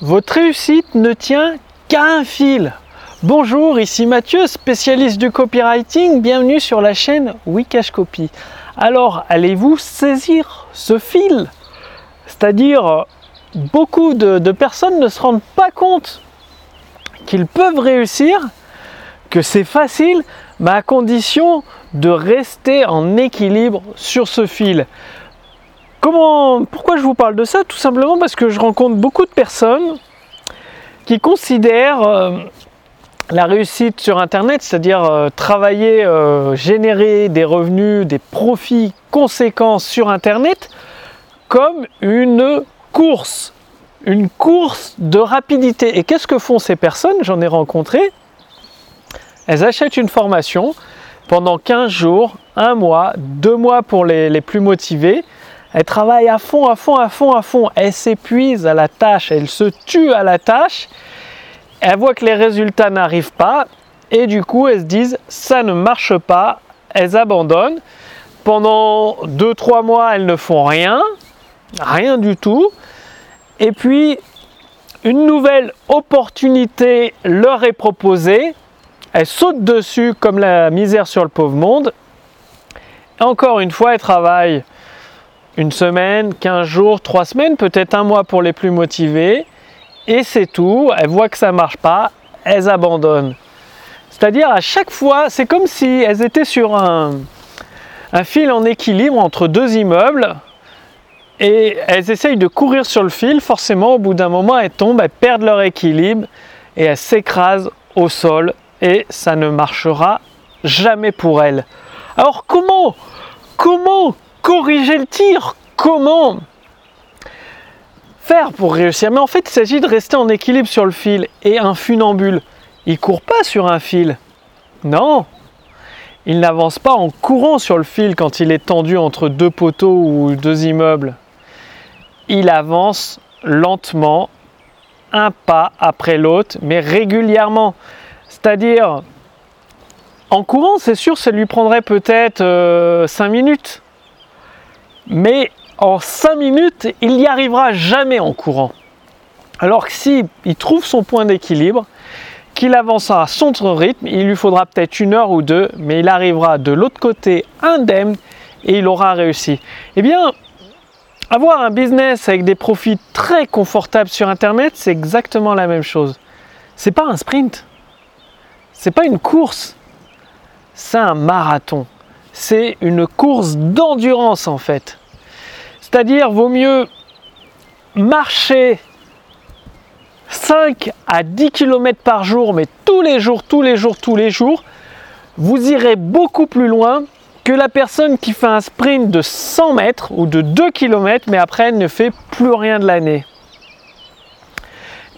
Votre réussite ne tient qu'à un fil. Bonjour, ici Mathieu, spécialiste du copywriting. Bienvenue sur la chaîne Wikash Copy. Alors, allez-vous saisir ce fil? C'est-à-dire, beaucoup de, personnes ne se rendent pas compte qu'ils peuvent réussir, que c'est facile, mais à condition de rester en équilibre sur ce fil. Pourquoi je vous parle de ça Tout simplement parce que je rencontre beaucoup de personnes qui considèrent euh, la réussite sur Internet, c'est-à-dire euh, travailler, euh, générer des revenus, des profits conséquents sur Internet, comme une course, une course de rapidité. Et qu'est-ce que font ces personnes? J'en ai rencontré. Elles achètent une formation pendant 15 jours, un mois, deux mois pour les, les plus motivés. Elles travaillent à fond, à fond, à fond, à fond. Elles s'épuisent à la tâche, elles se tuent à la tâche elles voient que les résultats n'arrivent pas et du coup elles se disent ça ne marche pas, elles abandonnent. Pendant 2-3 mois elles ne font rien, rien du tout. Et puis une nouvelle opportunité leur est proposée, elles sautent dessus comme la misère sur le pauvre monde. Encore une fois, elles travaillent une semaine, 15 jours, 3 semaines, peut-être un mois pour les plus motivés et c'est tout. Elles voient que ça ne marche pas, elles abandonnent. C'est-à-dire à chaque fois, c'est comme si elles étaient sur un, fil en équilibre entre deux immeubles et elles essayent de courir sur le fil. Forcément, au bout d'un moment, elles tombent, elles perdent leur équilibre et elles s'écrasent au sol et ça ne marchera jamais pour elles. Alors comment Comment corriger le tir Comment faire pour réussir? Mais en fait, il s'agit de rester en équilibre sur le fil. Et un funambule, il court pas sur un fil. Non, il n'avance pas en courant sur le fil quand il est tendu entre deux poteaux ou deux immeubles. Il avance lentement, un pas après l'autre, mais régulièrement. C'est-à-dire, en courant, c'est sûr, ça lui prendrait peut-être 5 euh, minutes. Mais en 5 minutes, il n'y arrivera jamais en courant. Alors que si il trouve son point d'équilibre, qu'il avance à son rythme, il lui faudra peut-être une heure ou deux, mais il arrivera de l'autre côté indemne et il aura réussi. Eh bien, avoir un business avec des profits très confortables sur Internet, c'est exactement la même chose. C'est pas un sprint, c'est pas une course, c'est un marathon. C'est une course d'endurance en fait. C'est-à-dire, vaut mieux marcher 5 à 10 km par jour, mais tous les jours, tous les jours, tous les jours, vous irez beaucoup plus loin que la personne qui fait un sprint de 100 mètres ou de 2 km, mais après elle ne fait plus rien de l'année.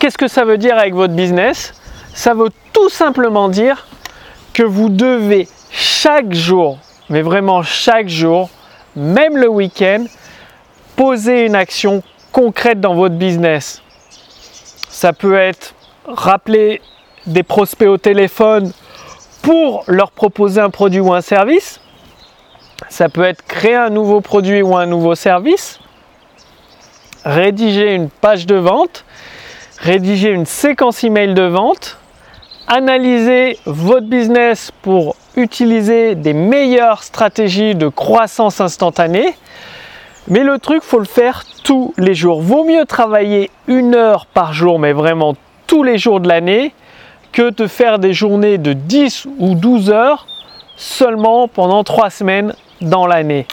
Qu'est-ce que ça veut dire avec votre business? Ça veut tout simplement dire que vous devez chaque jour, mais vraiment chaque jour, même le week-end, poser une action concrète dans votre business. Ça peut être rappeler des prospects au téléphone pour leur proposer un produit ou un service. Ça peut être créer un nouveau produit ou un nouveau service. Rédiger une page de vente. Rédiger une séquence email de vente. Analyser votre business pour utiliser des meilleures stratégies de croissance instantanée mais le truc, faut le faire tous les jours. Vaut mieux travailler une heure par jour, mais vraiment tous les jours de l'année, que de faire des journées de 10 ou 12 heures seulement pendant 3 semaines dans l'année.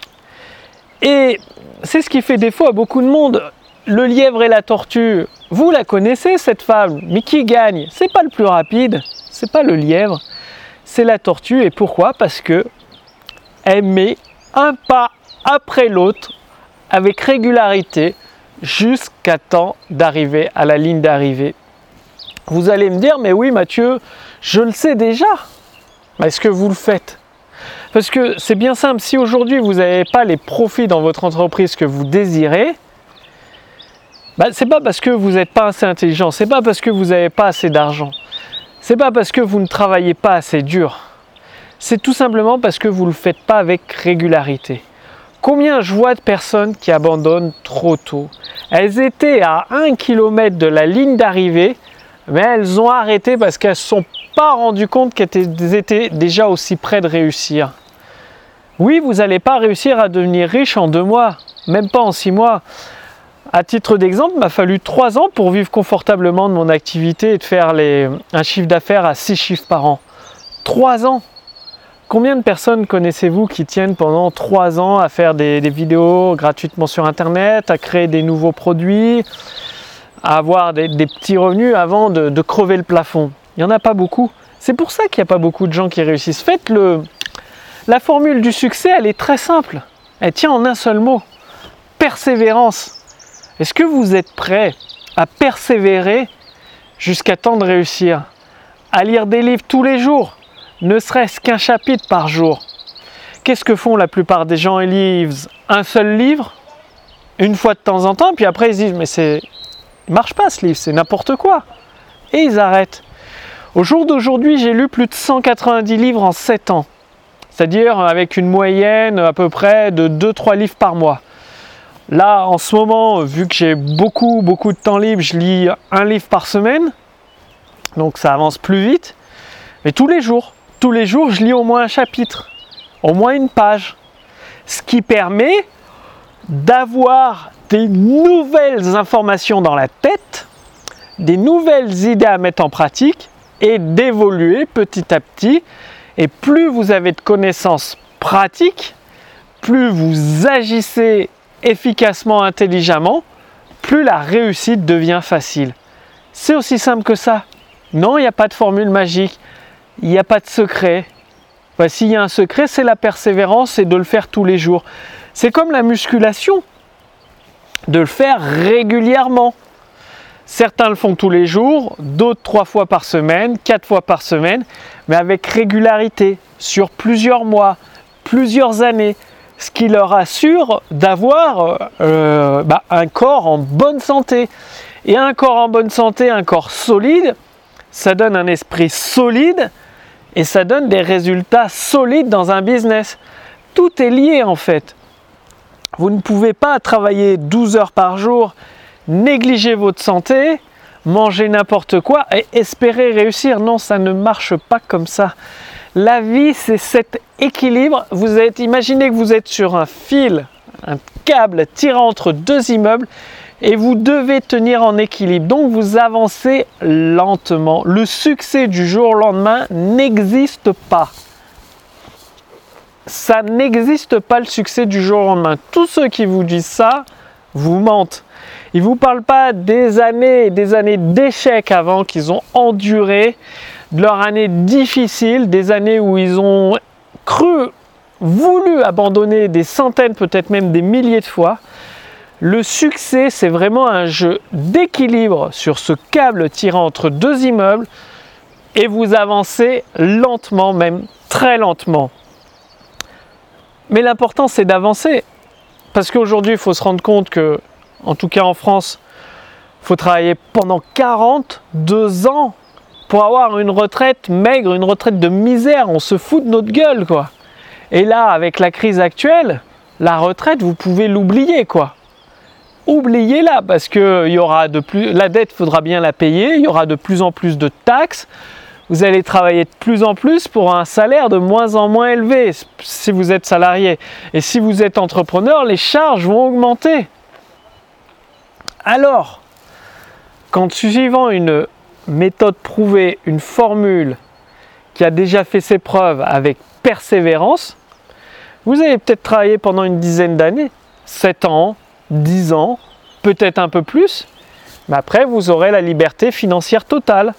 Et c'est ce qui fait défaut à beaucoup de monde. Le lièvre et la tortue, vous la connaissez cette femme, mais qui gagne? C'est pas le plus rapide, c'est pas le lièvre, c'est la tortue. Et pourquoi? Parce que elle met un pas après l'autre avec régularité jusqu'à temps d'arriver à la ligne d'arrivée. Vous allez me dire, mais oui Mathieu, je le sais déjà. Est-ce que vous le faites? Parce que c'est bien simple, si aujourd'hui vous n'avez pas les profits dans votre entreprise que vous désirez, bah, c'est pas parce que vous n'êtes pas assez intelligent, c'est pas parce que vous n'avez pas assez d'argent, c'est pas parce que vous ne travaillez pas assez dur, c'est tout simplement parce que vous ne le faites pas avec régularité. Combien je vois de personnes qui abandonnent trop tôt? Elles étaient à 1 km de la ligne d'arrivée, mais elles ont arrêté parce qu'elles ne se sont pas rendues compte qu'elles étaient déjà aussi près de réussir. Oui, vous n'allez pas réussir à devenir riche en deux mois, même pas en six mois. À titre d'exemple, m'a fallu trois ans pour vivre confortablement de mon activité et de faire un chiffre d'affaires à six chiffres par an. Trois ans Combien de personnes connaissez-vous qui tiennent pendant trois ans à faire des, vidéos gratuitement sur Internet, à créer des nouveaux produits, à avoir des, petits revenus avant de, crever le plafond? Il n'y en a pas beaucoup. C'est pour ça qu'il n'y a pas beaucoup de gens qui réussissent. Faites le... La formule du succès, elle est très simple. Elle tient en un seul mot. Persévérance. Est-ce que vous êtes prêt à persévérer jusqu'à temps de réussir À lire des livres tous les jours ne serait-ce qu'un chapitre par jour? Qu'est-ce que font la plupart des gens? Ils lisent un seul livre, une fois de temps en temps, puis après ils disent mais c'est, il marche pas ce livre, c'est n'importe quoi, et ils arrêtent. Au jour d'aujourd'hui, j'ai lu plus de 190 livres en 7 ans, c'est-à-dire avec une moyenne à peu près de 2-3 livres par mois. Là, en ce moment, vu que j'ai beaucoup, beaucoup de temps libre, je lis un livre par semaine, donc ça avance plus vite, mais tous les jours tous les jours, je lis au moins un chapitre, au moins une page. Ce qui permet d'avoir des nouvelles informations dans la tête, des nouvelles idées à mettre en pratique et d'évoluer petit à petit. Et plus vous avez de connaissances pratiques, plus vous agissez efficacement, intelligemment, plus la réussite devient facile. C'est aussi simple que ça. Non, il n'y a pas de formule magique il n'y a pas de secret. S'il y a un secret, c'est la persévérance et de le faire tous les jours. C'est comme la musculation, de le faire régulièrement. Certains le font tous les jours, d'autres trois fois par semaine, quatre fois par semaine, mais avec régularité, sur plusieurs mois, plusieurs années, ce qui leur assure d'avoir euh, bah, un corps en bonne santé. Et un corps en bonne santé, un corps solide, ça donne un esprit solide et ça donne des résultats solides dans un business. Tout est lié en fait. Vous ne pouvez pas travailler 12 heures par jour, négliger votre santé, manger n'importe quoi et espérer réussir. Non, ça ne marche pas comme ça. La vie, c'est cet équilibre. Vous êtes, imaginez que vous êtes sur un fil, un câble tirant entre deux immeubles et vous devez tenir en équilibre. Donc vous avancez lentement. Le succès du jour au lendemain n'existe pas. Ça n'existe pas le succès du jour au lendemain. Tous ceux qui vous disent ça vous mentent. Ils ne vous parlent pas des années et des années d'échecs avant qu'ils ont enduré, de leurs années difficiles, des années où ils ont cru, voulu abandonner des centaines, peut-être même des milliers de fois. Le succès, c'est vraiment un jeu d'équilibre sur ce câble tirant entre deux immeubles et vous avancez lentement, même très lentement. Mais l'important, c'est d'avancer. Parce qu'aujourd'hui, il faut se rendre compte que, en tout cas en France, il faut travailler pendant 42 ans pour avoir une retraite maigre, une retraite de misère. On se fout de notre gueule, quoi. Et là, avec la crise actuelle, la retraite, vous pouvez l'oublier, quoi oubliez-la parce que y aura de plus, la dette, faudra bien la payer, il y aura de plus en plus de taxes, vous allez travailler de plus en plus pour un salaire de moins en moins élevé si vous êtes salarié. Et si vous êtes entrepreneur, les charges vont augmenter. Alors, quand suivant une méthode prouvée, une formule qui a déjà fait ses preuves avec persévérance, vous allez peut-être travailler pendant une dizaine d'années, 7 ans, 10 ans, peut-être un peu plus, mais après vous aurez la liberté financière totale.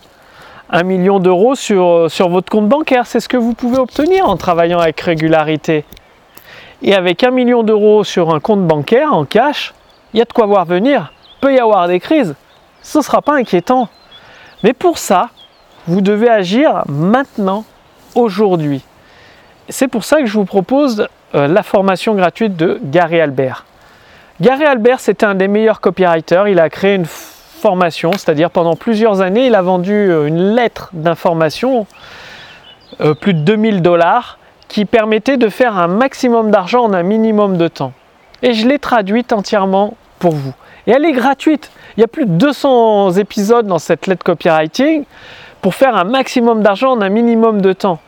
Un million d'euros sur, sur votre compte bancaire, c'est ce que vous pouvez obtenir en travaillant avec régularité. Et avec un million d'euros sur un compte bancaire en cash, il y a de quoi voir venir. Peut y avoir des crises, ce ne sera pas inquiétant. Mais pour ça, vous devez agir maintenant, aujourd'hui. C'est pour ça que je vous propose euh, la formation gratuite de Gary Albert. Gary Albert, c'était un des meilleurs copywriters. Il a créé une formation, c'est-à-dire pendant plusieurs années, il a vendu euh, une lettre d'information, euh, plus de 2000 dollars, qui permettait de faire un maximum d'argent en un minimum de temps. Et je l'ai traduite entièrement vous. Et elle est gratuite. Il y a plus de 200 épisodes dans cette lettre copywriting pour faire un maximum d'argent en un minimum de temps.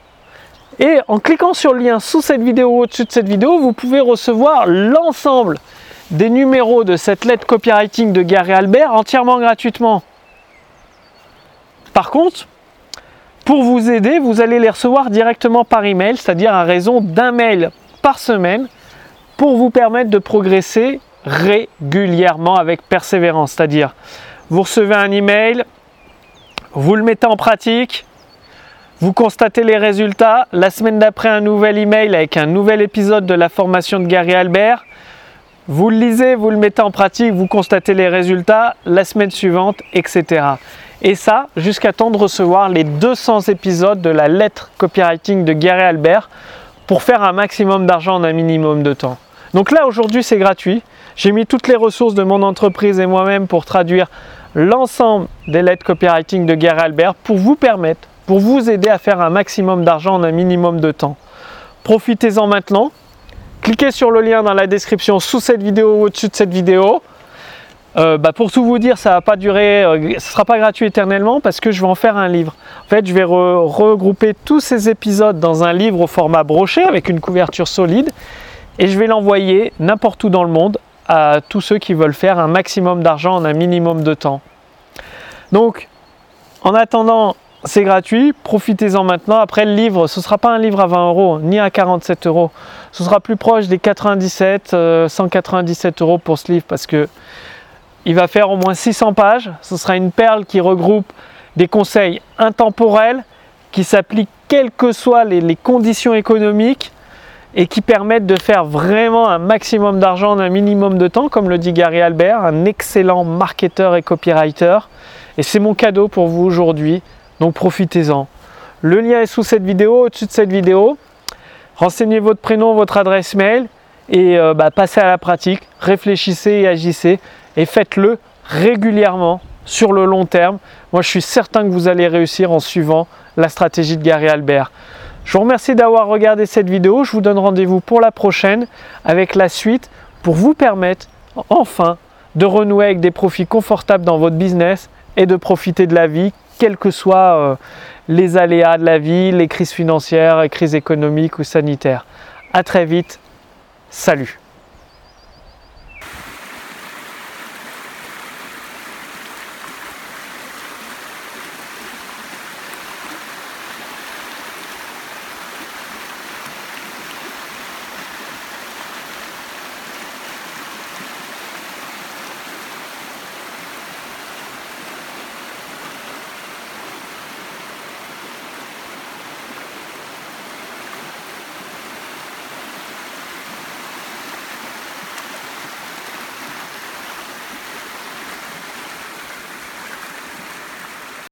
Et en cliquant sur le lien sous cette vidéo ou au-dessus de cette vidéo, vous pouvez recevoir l'ensemble des numéros de cette lettre copywriting de Gary Albert entièrement gratuitement. Par contre, pour vous aider, vous allez les recevoir directement par email, c'est-à-dire à raison d'un mail par semaine pour vous permettre de progresser régulièrement avec persévérance. C'est-à-dire, vous recevez un email, vous le mettez en pratique, vous constatez les résultats. La semaine d'après, un nouvel email avec un nouvel épisode de la formation de Gary Albert. Vous le lisez, vous le mettez en pratique, vous constatez les résultats. La semaine suivante, etc. Et ça, jusqu'à temps de recevoir les 200 épisodes de la lettre copywriting de Gary Albert pour faire un maximum d'argent en un minimum de temps. Donc là, aujourd'hui, c'est gratuit. J'ai mis toutes les ressources de mon entreprise et moi-même pour traduire l'ensemble des lettres copywriting de Gary Albert pour vous permettre, pour vous aider à faire un maximum d'argent en un minimum de temps. Profitez-en maintenant. Cliquez sur le lien dans la description sous cette vidéo ou au-dessus de cette vidéo. Euh, bah, pour tout vous dire, ça va pas durer, euh, sera pas gratuit éternellement parce que je vais en faire un livre. En fait, je vais regrouper tous ces épisodes dans un livre au format broché avec une couverture solide et je vais l'envoyer n'importe où dans le monde à tous ceux qui veulent faire un maximum d'argent en un minimum de temps. Donc, en attendant, c'est gratuit, profitez-en maintenant. Après, le livre, ce ne sera pas un livre à 20 euros, ni à 47 euros. Ce sera plus proche des 97, 197 euh, euros pour ce livre parce que il va faire au moins 600 pages. Ce sera une perle qui regroupe des conseils intemporels qui s'appliquent quelles que soient les conditions économiques et qui permettent de faire vraiment un maximum d'argent en un minimum de temps, comme le dit Gary Albert, un excellent marketeur et copywriter. Et c'est mon cadeau pour vous aujourd'hui, donc profitez-en. Le lien est sous cette vidéo, au-dessus de cette vidéo. Renseignez votre prénom, votre adresse mail et euh, bah, passez à la pratique, réfléchissez et agissez et faites-le régulièrement sur le long terme. Moi, je suis certain que vous allez réussir en suivant la stratégie de Gary Albert. Je vous remercie d'avoir regardé cette vidéo. Je vous donne rendez-vous pour la prochaine avec la suite pour vous permettre enfin de renouer avec des profits confortables dans votre business et de profiter de la vie, quels que soient euh, les aléas de la vie, les crises financières, les crises économiques ou sanitaires. À très vite. Salut